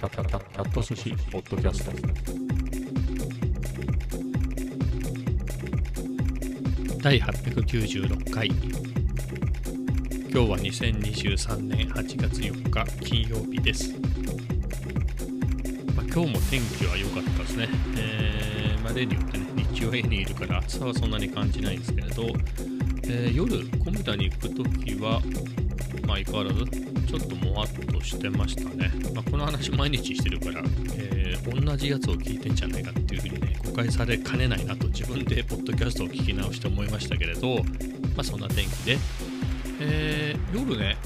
タタタキャット寿司ポッドキャスト。第896回。今日は2023年8月4日金曜日です、まあ、今日も天気は良かったですね、えーまあ、例によってね日中は家にいるから暑さはそんなに感じないんですけれど、えー夜コメダに行くときはまあ相変わらずちょっともわっとしてましたね、まあ、この話毎日してるから、えー同じやつを聞いてんじゃないかっていうふうにね誤解されかねないなと自分でポッドキャストを聞き直して思いましたけれどまあそんな天気で、えー夜ね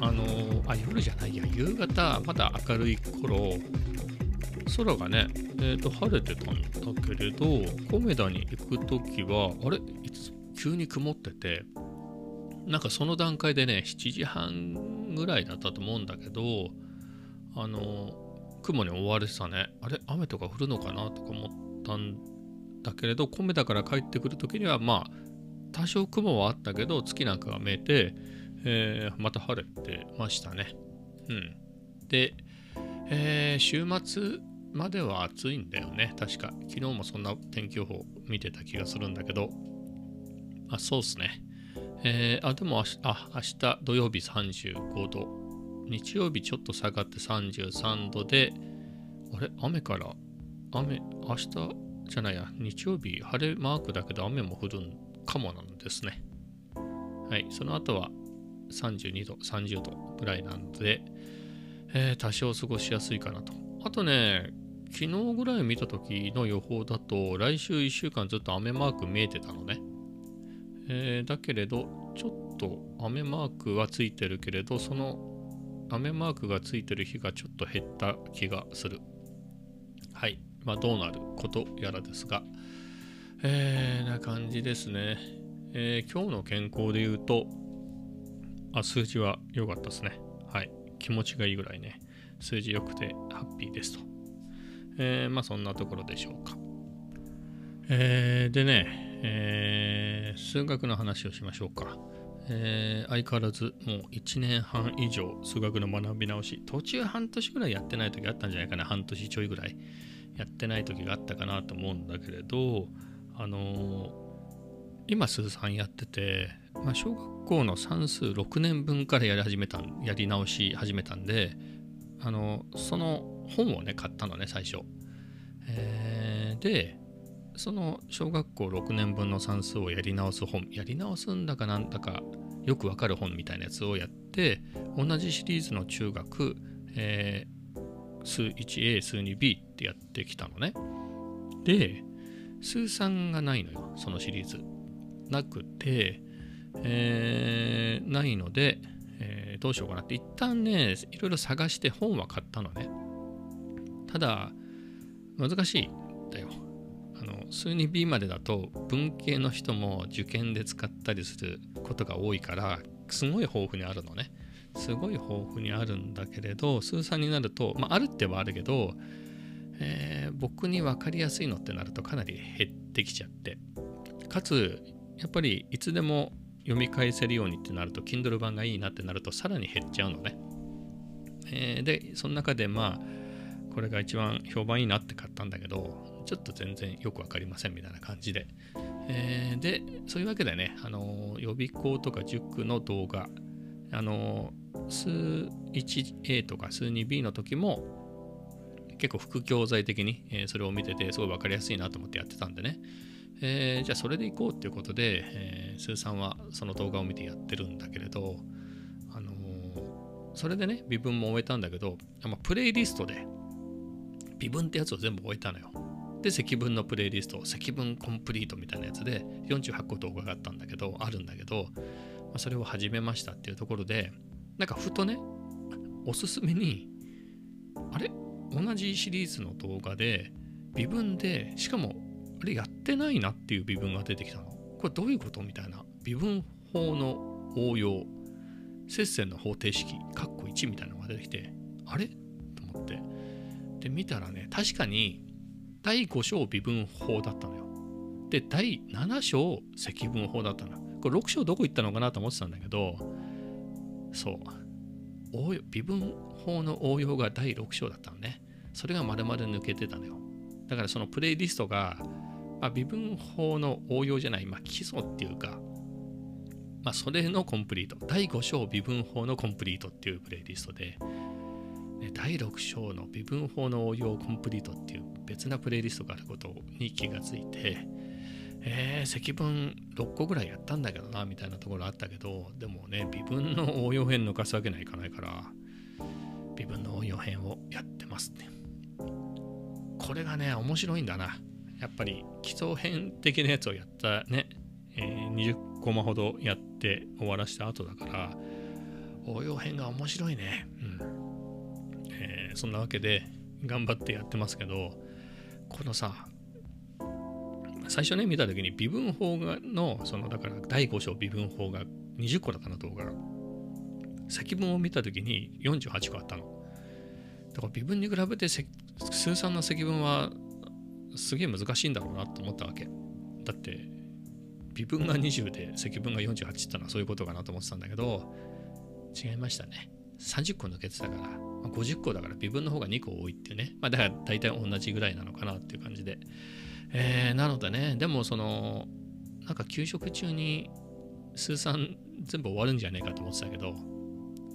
あのーあ夜じゃないや夕方まだ明るい頃空がね、えー、と晴れてたんだけれどコメダに行く時はあれ？いつ？急に曇っててなんかその段階でね7時半ぐらいだったと思うんだけどあの雲に覆われてたね。あれ？雨とか降るのかなとか思ったんだけれどコメダから帰ってくる時にはまあ多少雲はあったけど月なんかが見えて、えーまた晴れてましたね。うん。で、えー週末までは暑いんだよね。確か。昨日もそんな天気予報見てた気がするんだけど。あそうっすね。えーあ、でも明日、あ、明日土曜日35度。日曜日ちょっと下がって33度で、あれ？雨から、雨、明日じゃないや、日曜日晴れマークだけど雨も降るんかもなんですね。はい、その後は32度、30度ぐらいなので、えー多少過ごしやすいかなと。あとね、昨日ぐらい見た時の予報だと、来週1週間ずっと雨マーク見えてたのね。えーだけれどちょっと雨マークはついてるけれどその雨マークがついてる日がちょっと減った気がする。はい。まあどうなることやらですが。えー、な感じですね、えー今日の健康で言うとあ数字は良かったですね。はい。気持ちがいいぐらいね。数字良くてハッピーですと。えーまあそんなところでしょうか。えーでね、えー数学の話をしましょうか。えー相変わらずもう1年半以上数学の学び直し、途中半年ぐらいやってない時あったんじゃないかな、半年ちょいぐらいやってない時があったかなと思うんだけれど、あのー今数3やってて、まあ、小学校の算数6年分からやり始めたやり直し始めたんで、あのその本をね買ったのね最初。えーでその小学校6年分の算数をやり直す本やり直すんだかなんだかよくわかる本みたいなやつをやって同じシリーズの中学、えー数 1A 数 2B ってやってきたのね。で数3がないのよそのシリーズ。なくて、えーないので、えーどうしようかなって。一旦ねいろいろ探して本は買ったのね。ただ難しいんだよ。数 2B までだと文系の人も受験で使ったりすることが多いからすごい豊富にあるのね。すごい豊富にあるんだけれど数3になると、まあ、あるってはあるけど、えー僕に分かりやすいのってなるとかなり減ってきちゃって。かつやっぱりいつでも読み返せるようにってなると Kindle 版がいいなってなるとさらに減っちゃうのね、えーでその中でまあこれが一番評判いいなって買ったんだけどちょっと全然よくわかりませんみたいな感じで、えーでそういうわけでねあの予備校とか塾の動画。あの数 1A とか数 2B の時も結構副教材的に、えそれを見ててすごい分かりやすいなと思ってやってたんでね、えーじゃあそれでいこうっていうことで、えー、スーさんはその動画を見てやってるんだけれど、あのそれでね微分も終えたんだけど、ま、プレイリストで微分ってやつを全部終えたのよ。で積分のプレイリスト積分コンプリートみたいなやつで48個動画があったんだけどあるんだけど、まあ、それを始めましたっていうところでなんかふとねおすすめにあれ？同じシリーズの動画で微分でしかもあれやってないなっていう微分が出てきたの。これどういうことみたいな。微分法の応用接線の方程式カッコ1みたいなのが出てきてあれ？と思って。で見たらね確かに第5章微分法だったのよで第7章積分法だったのこれ6章どこ行ったのかなと思ってたんだけどそう応用微分法の応用が第6章だったのね。それが丸々抜けてたのよ。だからそのプレイリストが、まあ、微分法の応用じゃない、まあ、基礎っていうか、まあ、それのコンプリート。第5章微分法のコンプリートっていうプレイリストで、第6章の微分法の応用コンプリートっていう別なプレイリストがあることに気がついて、えー、積分6個ぐらいやったんだけどなみたいなところあったけどでもね微分の応用編抜かすわけにはいかないから微分の応用編をやってますね。これがね面白いんだな。やっぱり基礎編的なやつをやったね、えー、20コマほどやって終わらした後だから応用編が面白いね。うん、そんなわけで頑張ってやってますけどこのさ最初ね見た時に微分法がのそのだから第5章微分法が20個だったの動画が積分を見た時に48個あったの。だから微分に比べて数算の積分はすげえ難しいんだろうなと思ったわけ。だって微分が20で積分が48ってのはそういうことかなと思ってたんだけど違いましたね。30個抜けてたから、ま、50個だから微分の方が2個多いっていうねまあだから大体同じぐらいなのかなっていう感じでえー、なのでね、でもその、なんか給食中に数三全部終わるんじゃねえかと思ってたけど、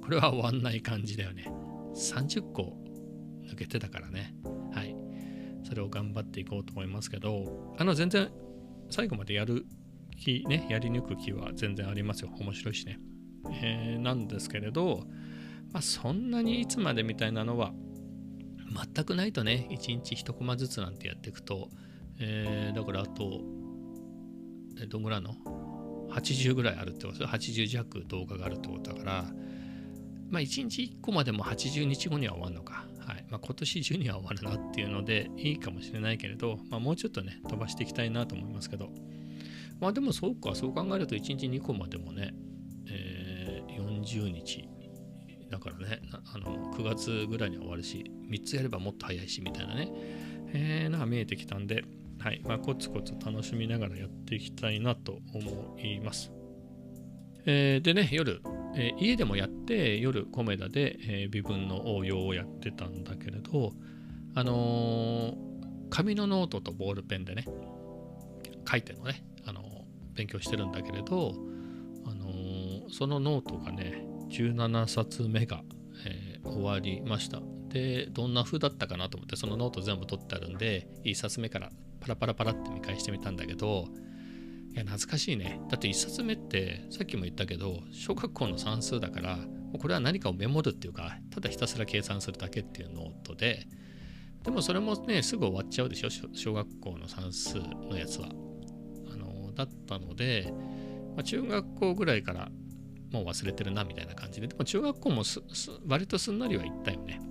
これは終わんない感じだよね。30個抜けてたからね。はい。それを頑張っていこうと思いますけど、あの、全然最後までやる気、ね、やり抜く気は全然ありますよ。面白いしね。えー、なんですけれど、まあ、そんなにいつまでみたいなのは全くないとね、1日1コマずつなんてやっていくと、えー、だからあと、どんぐらいの ?80 ぐらいあるってこと？80弱動画があるってことだから、まあ1日1個までも80日後には終わるのか。はいまあ、今年中には終わるなっていうのでいいかもしれないけれど、まあ、もうちょっとね、飛ばしていきたいなと思いますけど。まあでもそうか、そう考えると1日2個までもね、えー、40日だからねあの9月ぐらいには終わるし3つやればもっと早いしみたいなね、えー、のが見えてきたんではいまあ、コツコツ楽しみながらやっていきたいなと思います。えー、でね、夜、えー、家でもやって、夜、コメダで、えー、微分の応用をやってたんだけれど、あの紙のノートとボールペンでね、書いてのね、あの勉強してるんだけれど、あのそのノートがね、17冊目が、え終わりました。で、どんな風だったかなと思って、そのノート全部取ってあるんで、1冊目からパラパラパラって見返してみたんだけどいや懐かしいね。だって1冊目ってさっきも言ったけど小学校の算数だからこれは何かをメモるっていうかただひたすら計算するだけっていうノートででもそれもねすぐ終わっちゃうでしょ？小学校の算数のやつは。あのだったので、まあ、中学校ぐらいからもう忘れてるなみたいな感じででも中学校も割とすんなりはいったよね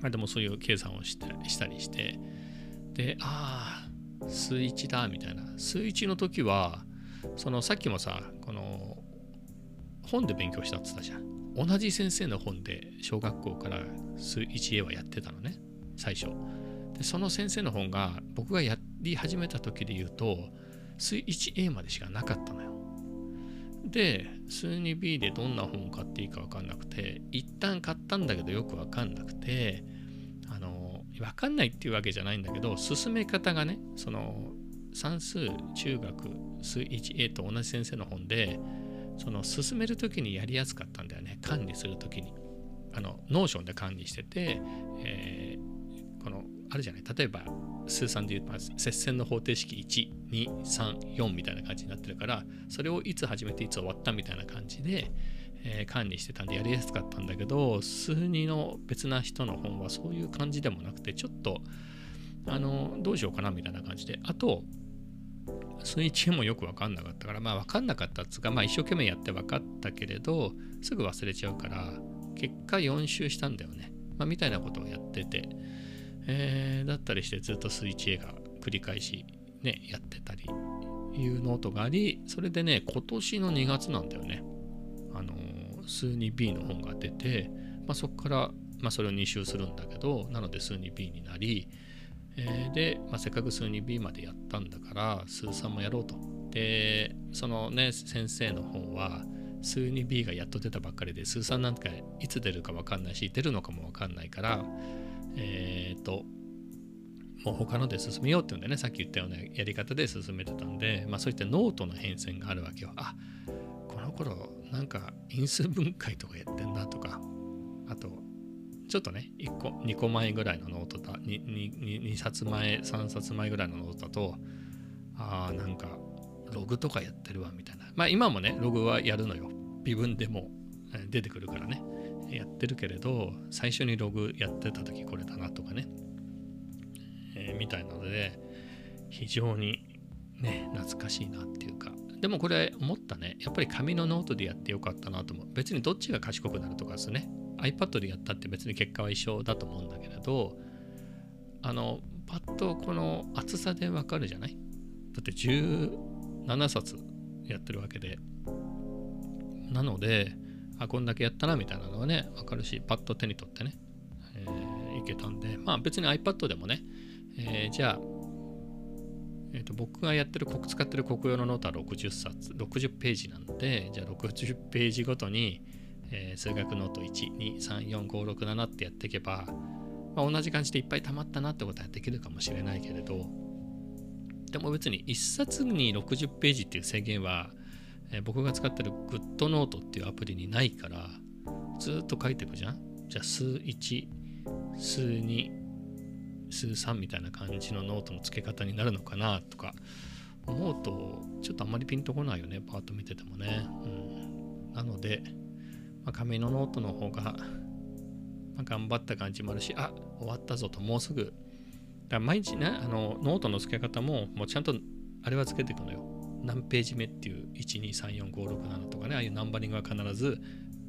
まあでもそういう計算をしたりしてで、ああ、数1だ、みたいな。数1の時は、そのさっきもさ、この本で勉強したって言ったじゃん。同じ先生の本で小学校から数 1A はやってたのね、最初。で、その先生の本が僕がやり始めた時で言うと、数 1A までしかなかったのよ。で、数 2B でどんな本を買っていいか分かんなくて、一旦買ったんだけどよく分かんなくてあの、分かんないっていうわけじゃないんだけど進め方がねその算数中学数 1A と同じ先生の本でその進める時にやりやすかったんだよね。管理する時に。あの Notion で管理してて、えー、このあるじゃない？例えば数三で言うと接戦の方程式1234みたいな感じになってるからそれをいつ始めていつ終わったみたいな感じでえー、管理してたんでやりやすかったんだけど数2の別な人の本はそういう感じでもなくてちょっとあのどうしようかなみたいな感じであと数1もよく分かんなかったからまあ分かんなかったっつうかまあ一生懸命やって分かったけれどすぐ忘れちゃうから結果4周したんだよね、まあ、みたいなことをやってて、えー、だったりしてずっと数 1A が繰り返しねやってたりいうノートがありそれでね今年の2月なんだよね。あの数 2B の本が出て、まあ、そこから、まあ、それを2周するんだけどなので数 2B になり、えー、で、まあ、せっかく数 2B までやったんだから数3もやろうと。でそのね先生の本は数 2B がやっと出たばっかりで数3なんかいつ出るか分かんないし出るのかも分かんないからえっ、ともう他ので進めようっていうんでね。さっき言ったようなやり方で進めてたんで、まあ、そういったノートの変遷があるわけよ。あこの頃なんか因数分解とかやってんなとか。あとちょっとね1個2個前ぐらいのノートだ 2, 2, 2冊前3冊前ぐらいのノートだとあーなんかログとかやってるわみたいな。まあ今もねログはやるのよ。微分でも出てくるからね。やってるけれど最初にログやってた時これだなとかね、えー、みたいなので非常にね懐かしいなっていうか。でもこれ思ったね。やっぱり紙のノートでやってよかったなと思う。別にどっちが賢くなるとかですね。iPad でやったって別に結果は一緒だと思うんだけれどあのパッとこの厚さでわかるじゃない？だって17冊やってるわけで。なのであこんだけやったなみたいなのはねわかるしパッと手に取ってね、えー、いけたんでまあ別に iPad でもね、えー、じゃあえーと、僕がやってる使ってるコクヨのノートは60冊60ページなんでじゃあ60ページごとに、えー、数学ノート1234567ってやっていけば、まあ、同じ感じでいっぱい溜まったなってことはできるかもしれないけれどでも別に1冊に60ページっていう制限は、え、僕が使ってる GoodNote っていうアプリにないからずっと書いていくじゃん？じゃあ数1数2数3みたいな感じのノートの付け方になるのかなとか思うとちょっとあんまりピンとこないよねパッと見ててもね、うん、なので、まあ、紙のノートの方が、まあ、頑張った感じもあるしあ終わったぞともうすぐ。だ毎日ねあのノートの付け方ももうちゃんとあれは付けていくのよ。何ページ目っていう1234567とかねああいうナンバリングは必ず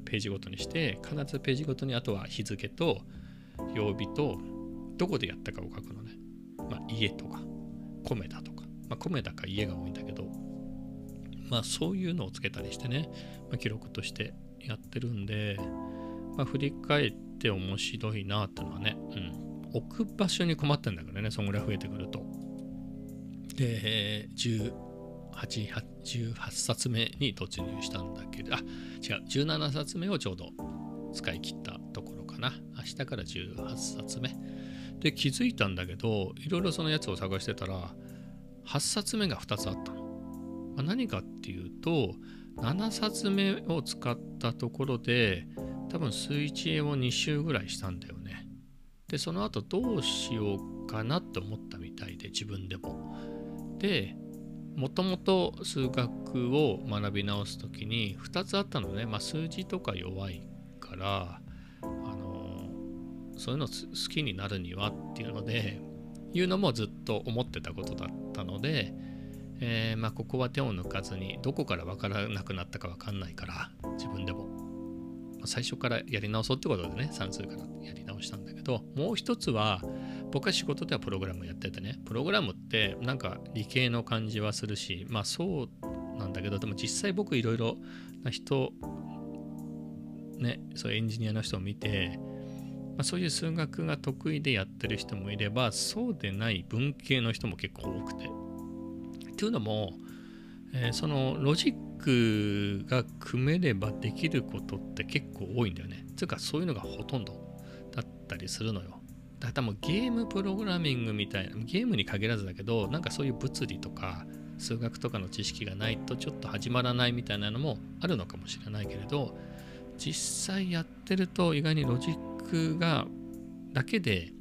ページごとにして必ずページごとにあとは日付と曜日とどこでやったかを書くのね。まあ、家とか、コメダとか、まあ、コメダか家が多いんだけど、まあ、そういうのをつけたりしてね、まあ、記録としてやってるんで、まあ、振り返って面白いなってのはね、うん、置く場所に困ってんだからね、そんぐらい増えてくると。で、18 18冊目に突入したんだけど、あ、違う、17冊目をちょうど使い切ったところかな。明日から18冊目。で気づいたんだけどいろいろそのやつを探してたら8冊目が2つあったの。まあ、何かっていうと7冊目を使ったところで多分数一円を2周ぐらいしたんだよね。でその後どうしようかなって思ったみたいで自分でも。でもともと数学を学び直す時に2つあったのね、まあ、数字とか弱いからあのそういうの好きになるにはっていうのでいうのもずっと思ってたことだったので、えー、まあ、ここは手を抜かずにどこから分からなくなったか分かんないから自分でも、まあ、最初からやり直そうってことでね算数からやり直したんだけどもう一つは僕は仕事ではプログラムやっててねプログラムってなんか理系の感じはするしまあそうなんだけどでも実際僕いろいろな人ねそうエンジニアの人を見てまあ、そういう数学が得意でやってる人もいればそうでない文系の人も結構多くて。というのも、えー、そのロジックが組めればできることって結構多いんだよね。つうかそういうのがほとんどだったりするのよ。だからもうゲームプログラミングみたいなゲームに限らずだけどなんかそういう物理とか数学とかの知識がないとちょっと始まらないみたいなのもあるのかもしれないけれど実際やってると意外にロジッククがだけで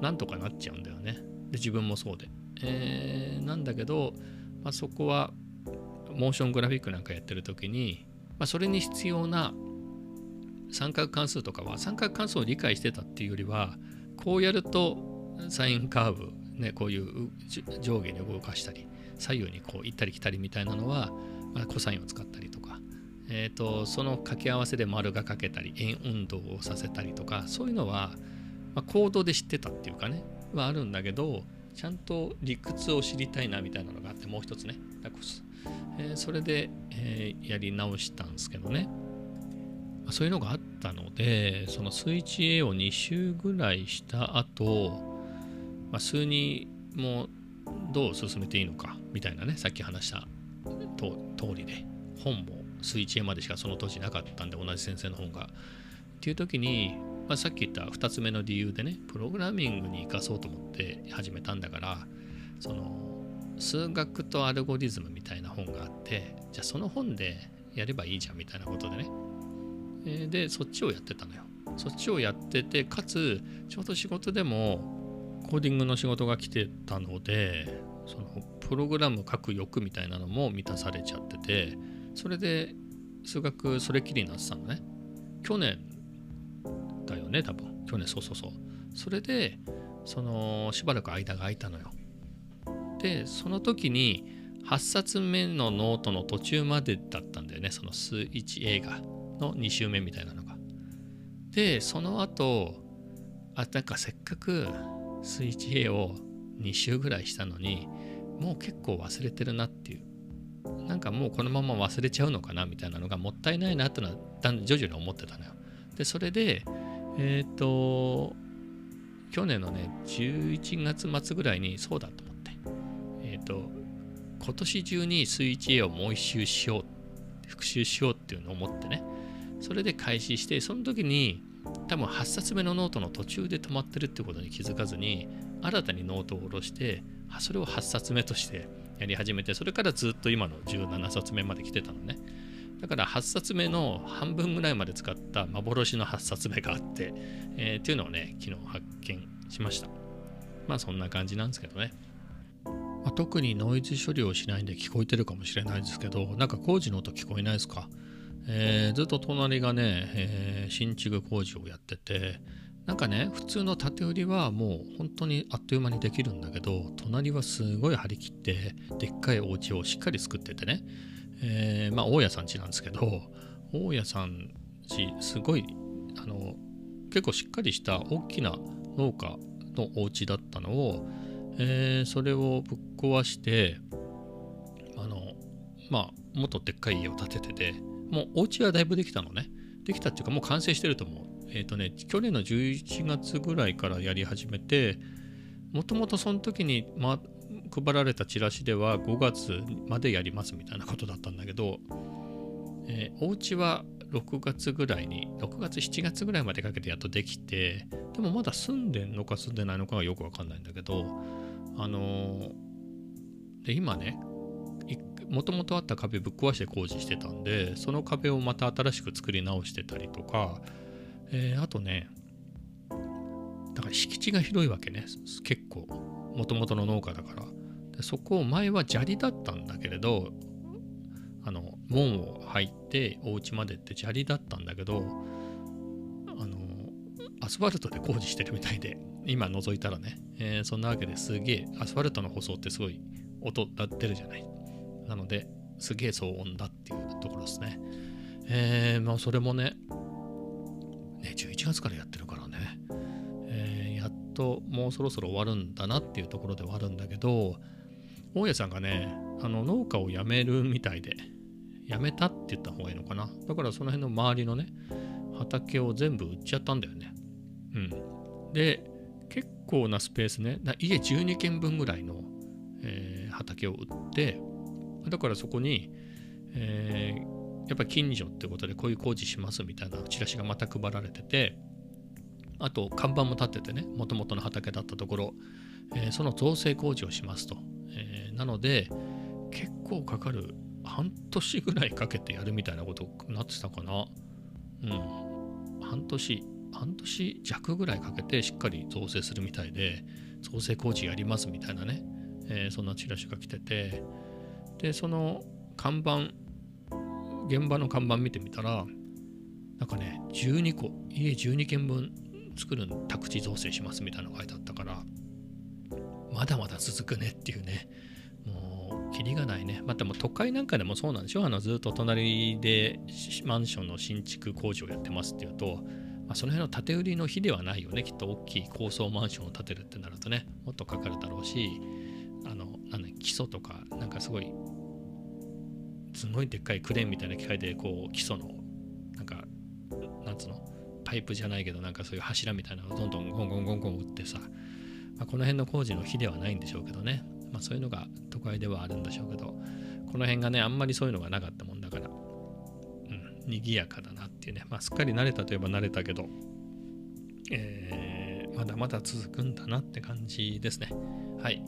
なんとかなっちゃうんだよね。で自分もそうで。えー、なんだけど、まあ、そこはモーショングラフィックなんかやってる時に、まあ、それに必要な三角関数とかは三角関数を理解してたっていうよりはこうやるとサインカーブ、ね、こういう上下に動かしたり左右にこう行ったり来たりみたいなのは、まあ、コサインを使ったりとかえーと、その掛け合わせで丸が書けたり円運動をさせたりとかそういうのは、まあ、行動で知ってたっていうかねはあるんだけどちゃんと理屈を知りたいなみたいなのがあってもう一つね。えー、それで、えー、やり直したんですけどね、まあ、そういうのがあったのでその数 1A を2周ぐらいした後、まあ、数2もどう進めていいのかみたいなねさっき話した通りで本も数1 A までしかその当時なかったんで同じ先生の本が。っていう時に、まあ、さっき言った2つ目の理由でねプログラミングに生かそうと思って始めたんだからその数学とアルゴリズムみたいな本があってじゃあその本でやればいいじゃんみたいなことでね、でそっちをやってたのよ。そっちをやっててかつちょうど仕事でもコーディングの仕事が来てたのでそのプログラム書く欲みたいなのも満たされちゃっててそれで数学それきりになってたのね。去年だよね多分。去年そうそうそう。それでそのしばらく間が空いたのよ。でその時に8冊目のノートの途中までだったんだよね。その数1A がの2週目みたいなのがでその後あなんかせっかく数 1A を2週ぐらいしたのにもう結構忘れてるなっていう。なんかもうこのまま忘れちゃうのかなみたいなのがもったいないなってのは徐々に思ってたのよ。でそれでえっ、と去年のね11月末ぐらいにそうだと思って。えっ、と今年中にスイッチ A をもう一周しよう復習しようっていうのを思ってね。それで開始してその時に多分8冊目のノートの途中で止まってるってことに気づかずに新たにノートを下ろしてそれを8冊目としてやり始めてそれからずっと今の17冊目まで来てたのね。だから8冊目の半分ぐらいまで使った幻の8冊目があって、えーっていうのをね昨日発見しました。まあそんな感じなんですけどね。ま、特にノイズ処理をしないんで聞こえてるかもしれないですけどなんか工事の音聞こえないですか、えーずっと隣がね、えー新築工事をやっててなんかね普通の建て売りはもう本当にあっという間にできるんだけど隣はすごい張り切ってでっかいお家をしっかり作っててね、えーまあ大家さん家なんですけど大家さん家すごいあの結構しっかりした大きな農家のお家だったのをえーそれをぶっ壊してあのまあもっとでっかい家を建てててもうお家はだいぶできたのね。できたっていうかもう完成してると思う。えっ、とね去年の11月ぐらいからやり始めてもともとその時に、ま、配られたチラシでは5月までやりますみたいなことだったんだけど、えーお家は6月ぐらいに6月7月ぐらいまでかけてやっとできてでもまだ住んでんのか住んでないのかがよくわかんないんだけどあのーで今ねもともとあった壁ぶっ壊して工事してたんでその壁をまた新しく作り直してたりとか、えーあとねだから敷地が広いわけね。結構もともとの農家だから。でそこを前は砂利だったんだけれどあの門を入ってお家までって砂利だったんだけどあのアスファルトで工事してるみたいで今覗いたらね、えーそんなわけですげえアスファルトの舗装ってすごい音が出るじゃない。なのですげえ騒音だっていうところですね。えー、まあそれもねね11月からやってるからね、えーやっともうそろそろ終わるんだなっていうところではあるんだけど大家さんがねあの農家を辞めるみたいで辞めたって言った方がいいのかな。だからその辺の周りのね畑を全部売っちゃったんだよね。うん。で結構なスペースね家12軒分ぐらいの、えー畑を売ってだからそこに、えーやっぱり近所ってことでこういう工事しますみたいなチラシがまた配られててあと看板も立っててねもともとの畑だったところ、えーその造成工事をしますと、えーなので結構かかる半年ぐらいかけてやるみたいなことになってたかな。うん。半年半年弱ぐらいかけてしっかり造成するみたいで造成工事やりますみたいなね、えーそんなチラシが来ててでその看板現場の看板見てみたらなんかね12個家12軒分作る宅地造成しますみたいなのが書いてあったからまだまだ続くねっていうね。もうキリがないね。またもう都会なんかでもそうなんでしょ？あのずっと隣でマンションの新築工事をやってますっていうと、まあ、その辺の建て売りの日ではないよね。きっと大きい高層マンションを建てるってなるとねもっとかかるだろうしあのなん基礎とかなんかすごいすごいでっかいクレーンみたいな機械でこう基礎のなんかなんつうの？パイプじゃないけどなんかそういう柱みたいなのをどんどんゴンゴンゴンゴン打ってさ、まあ、この辺の工事の日ではないんでしょうけどね、まあ、そういうのが都会ではあるんでしょうけどこの辺がねあんまりそういうのがなかったもんだからうん賑やかだなっていうね、まあ、すっかり慣れたといえば慣れたけど、えー、まだまだ続くんだなって感じですね。はい。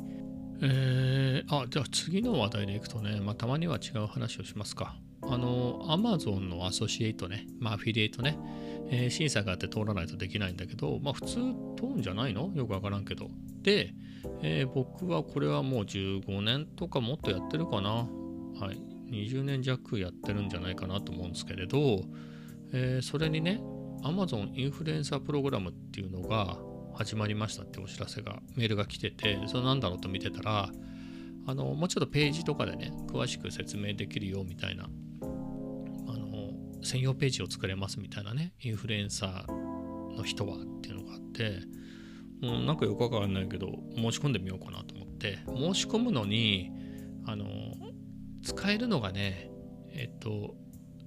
えー、あ、じゃあ次の話題でいくとね、まあ、たまには違う話をしますか。あの、Amazon のアソシエイトね、まあ、アフィリエイトね、えー、審査があって通らないとできないんだけど、まあ、普通通るんじゃないの？よくわからんけど。で、えー、僕はこれはもう15年とかもっとやってるかな。はい。20年弱やってるんじゃないかなと思うんですけれど、えー、それにね Amazon インフルエンサープログラムっていうのが始まりましたってお知らせがメールが来ててそれなんだろうと見てたらあのもうちょっとページとかでね詳しく説明できるよみたいなあの専用ページを作れますみたいなねインフルエンサーの人はっていうのがあってもうなんかよくわかんないけど申し込んでみようかなと思って申し込むのにあの使えるのがね、えっと、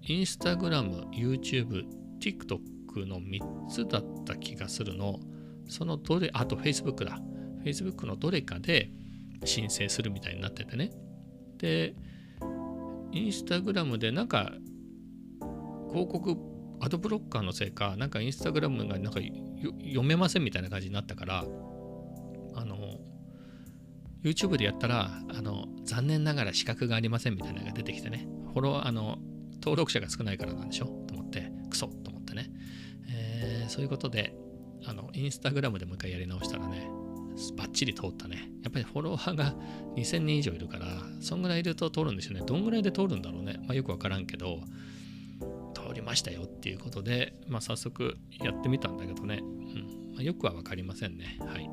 インスタグラム、YouTube、TikTok の3つだった気がするの。そのどれ、あと Facebook だ。Facebook のどれかで申請するみたいになっててね。で、インスタグラムでなんか広告アドブロッカーのせいか、なんかインスタグラムがなんか読めませんみたいな感じになったから、あの、YouTube でやったら、あの、残念ながら資格がありませんみたいなのが出てきてね、フォロー、あの、登録者が少ないからなんでしょ？と思って、クソと思ってね。えー、そういうことで、あの、インスタグラムでもう一回やり直したらね、バッチリ通ったね。やっぱりフォロワーが2000人以上いるから、そんぐらいいると通るんですよね。どんぐらいで通るんだろうね。まあよくわからんけど、通りましたよっていうことで、まあ早速やってみたんだけどね。うん。まあ、よくはわかりませんね。はい。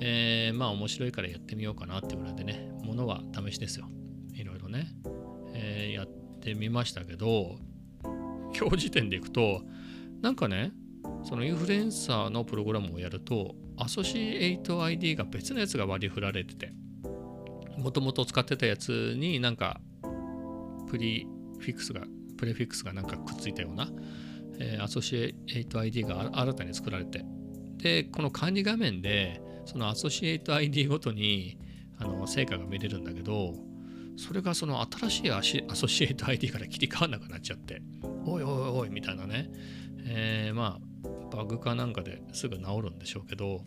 えー、まあ面白いからやってみようかなってぐらいでね、ものは試しですよ。いろいろね、えー、やってみましたけど、今日時点でいくと、なんかね、そのインフルエンサーのプログラムをやると、アソシエイト ID が別のやつが割り振られてて、もともと使ってたやつになんか、プリフィックスが、プレフィックスがなんかくっついたような、えー、アソシエイト ID が新たに作られて、で、この管理画面で、そのアソシエイト ID ごとにあの成果が見れるんだけどそれがその新しいアソシエイト ID から切り替わらなくなっちゃっておいおいおいみたいなね、えー、まあバグかなんかですぐ治るんでしょうけど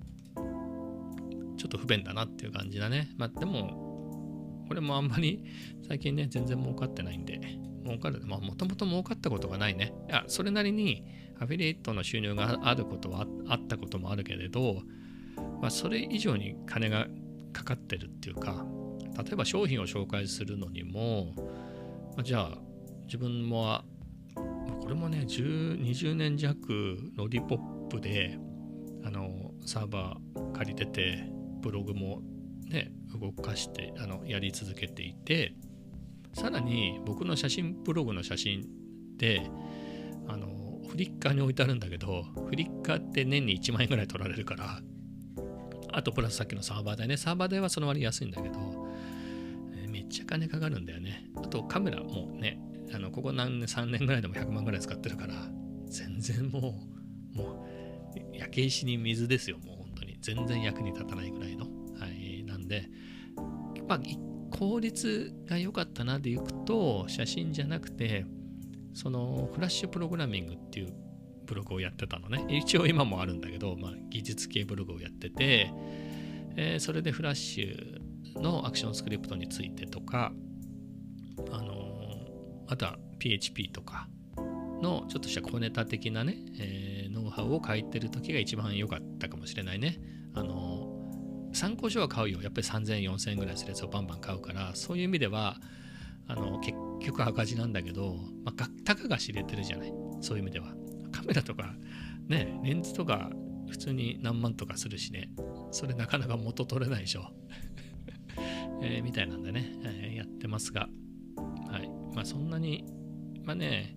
ちょっと不便だなっていう感じだね。まあでもこれもあんまり最近ね全然儲かってないんで儲かるまあもともと儲かったことがないね。いやそれなりにアフィリエイトの収入があることはあったこともあるけれどまあ、それ以上に金がかかってるっていうか例えば商品を紹介するのにも、まあ、じゃあ自分もこれもね20年弱ロリポップであのサーバー借りててブログもね動かしてあのやり続けていてさらに僕の写真ブログの写真であのフリッカーに置いてあるんだけどフリッカーって年に1万円ぐらい取られるからあとプラスさっきのサーバー代ね。サーバー代はその割安いんだけど、めっちゃ金かかるんだよね。あとカメラもね、あのここ何年、3年ぐらいでも100万ぐらい使ってるから、全然もう、もう、焼け石に水ですよ、もう本当に。全然役に立たないぐらいの。はい。なんで、まあ、効率が良かったなでいくと、写真じゃなくて、そのフラッシュプログラミングっていうブログをやってたのね。一応今もあるんだけど、まあ、技術系ブログをやってて、えー、それでフラッシュのアクションスクリプトについてとか、あとは PHP とかのちょっとした小ネタ的なね、えー、ノウハウを書いてる時が一番良かったかもしれないね。あの、参考書は買うよ。やっぱり3000、4000円ぐらいするやつをバンバン買うから、そういう意味では、あの結局赤字なんだけど、まあ、たかが知れてるじゃない？そういう意味では。カメラとか、ね、レンズとか普通に何万とかするしね、それなかなか元取れないでしょ。えー、みたいなんでね、えー、やってますが、まあそんなに、まあね、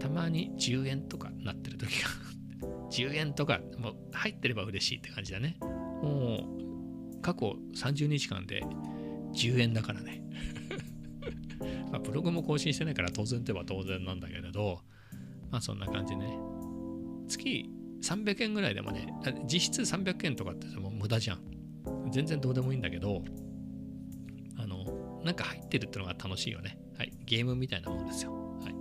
たまに10円とかなってる時が 10円とかもう入ってれば嬉しいって感じだね。もう過去30日間で10円だからね。まあブログも更新してないから当然といえば当然なんだけれど、まあそんな感じね。月300円ぐらいでもね、実質300円とかってもう無駄じゃん。全然どうでもいいんだけど、あの、なんか入ってるってのが楽しいよね。はい。ゲームみたいなもんですよ。はい。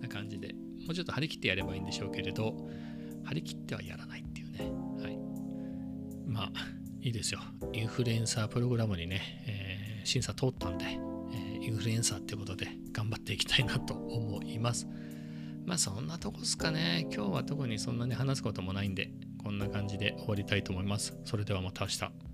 な感じで、もうちょっと張り切ってやればいいんでしょうけれど、張り切ってはやらないっていうね。はい。まあ、いいですよ。インフルエンサープログラムにね、えー審査通ったんで、えーインフルエンサーってことで頑張っていきたいなと思います。まあそんなとこですかね。今日は特にそんなに話すこともないんで、こんな感じで終わりたいと思います。それではまた明日。